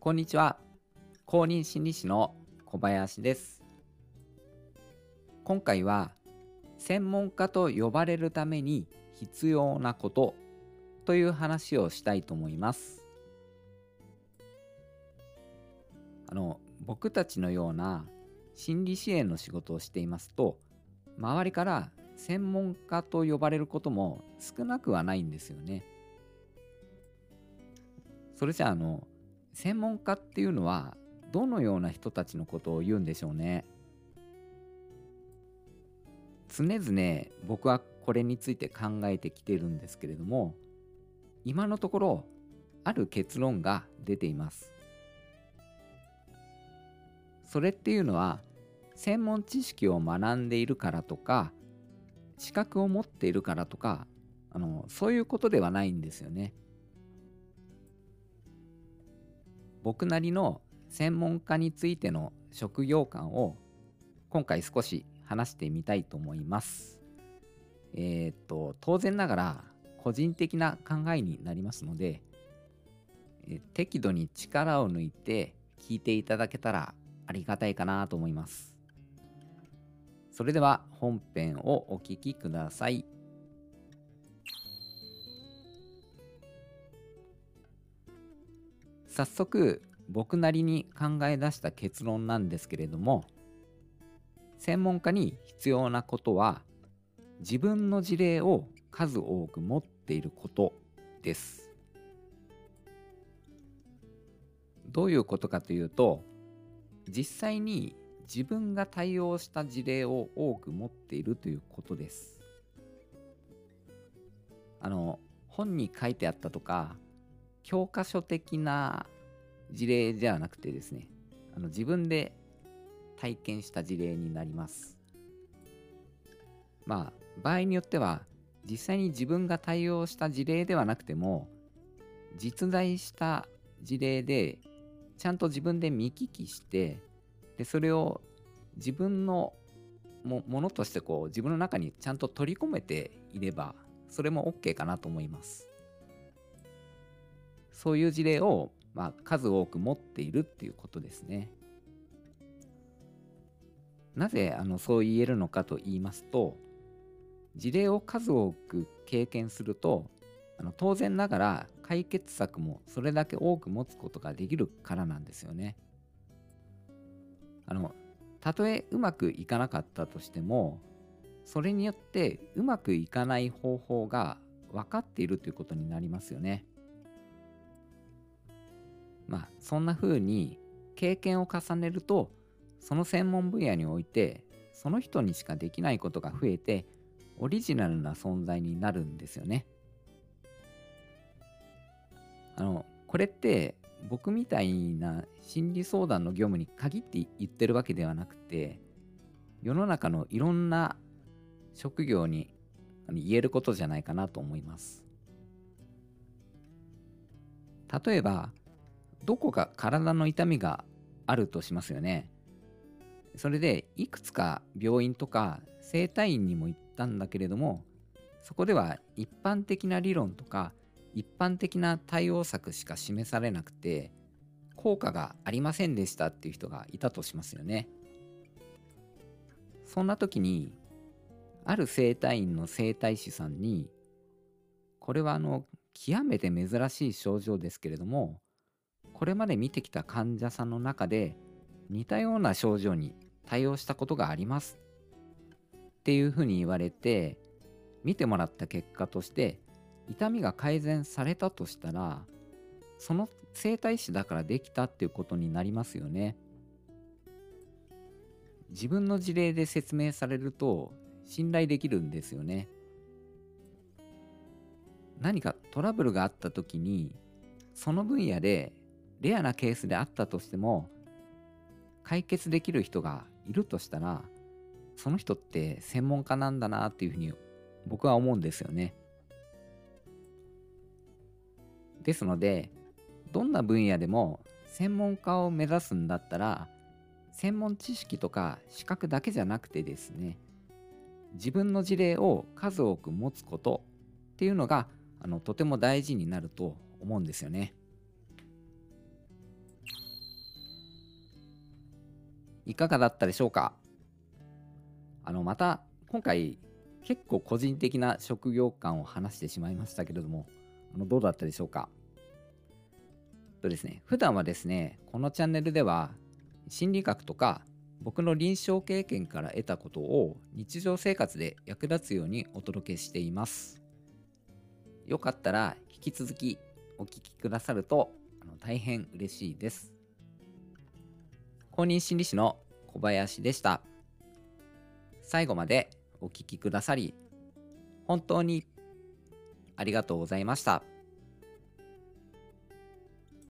こんにちは。公認心理師の小林です。今回は専門家と呼ばれるために必要なことという話をしたいと思います。あの僕たちのような心理支援の仕事をしていますと周りから専門家と呼ばれることも少なくはないんですよね。それじゃああの専門家っていうのはどのような人たちのことを言うんでしょうね。常々僕はこれについて考えてきてるんですけれども今のところある結論が出ています。それっていうのは専門知識を学んでいるからとか資格を持っているからとかあのそういうことではないんですよね。僕なりの専門家についての職業観を今回少し話してみたいと思います。えー、っと当然ながら個人的な考えになりますので、え適度に力を抜いて聞いていただけたらありがたいかなと思います。それでは本編をお聴きください。早速僕なりに考え出した結論なんですけれども専門家に必要なことは自分の事例を数多く持っていることです。どういうことかというと実際に自分が対応した事例を多く持っているということです。あの本に書いてあったとか教科書的な事例ではなくてですねあの自分で体験した事例になります。まあ場合によっては実際に自分が対応した事例ではなくても実在した事例でちゃんと自分で見聞きしてでそれを自分のもものとしてこう自分の中にちゃんと取り込めていればそれも OK かなと思いますそういう事例を、まあ、数多く持っているっていうことですねなぜあのそう言えるのかと言いますと事例を数多く経験するとあの当然ながら解決策もそれだけ多く持つことができるからなんですよね。あのたとえうまくいかなかったとしてもそれによってうまくいかない方法が分かっているということになりますよね。まあそんな風に経験を重ねるとその専門分野においてその人にしかできないことが増えてオリジナルな存在になるんですよね。あのこれって僕みたいな心理相談の業務に限って言ってるわけではなくて世の中のいろんな職業に言えることじゃないかなと思います例えばどこか体の痛みがあるとしますよねそれでいくつか病院とか整体院にも行ったんだけれどもそこでは一般的な理論とか一般的な対応策しか示されなくて効果がありませんでしたっていう人がいたとしますよね。そんな時にある整体院の整体師さんにこれはあの極めて珍しい症状ですけれどもこれまで見てきた患者さんの中で似たような症状に対応したことがあります。っていうふうに言われて見てもらった結果として痛みが改善されたとしたらその整体師だからできたっていうことになりますよね。自分の事例で説明されると信頼できるんですよね。何かトラブルがあった時にその分野でレアなケースであったとしても解決できる人がいるとしたらその人って専門家なんだなっていうふうに僕は思うんですよね。ですのでどんな分野でも専門家を目指すんだったら専門知識とか資格だけじゃなくてですね自分の事例を数多く持つことっていうのがあのとても大事になると思うんですよね。いかがだったでしょうか？あのまた今回結構個人的な職業観を話してしまいましたけれどもあのどうだったでしょうか？とですね普段はですねこのチャンネルでは心理学とか僕の臨床経験から得たことを日常生活で役立つようにお届けしています。よかったら引き続きお聞きくださると大変嬉しいです。公認心理師の小林でした最後までお聴きくださり本当にありがとうございました。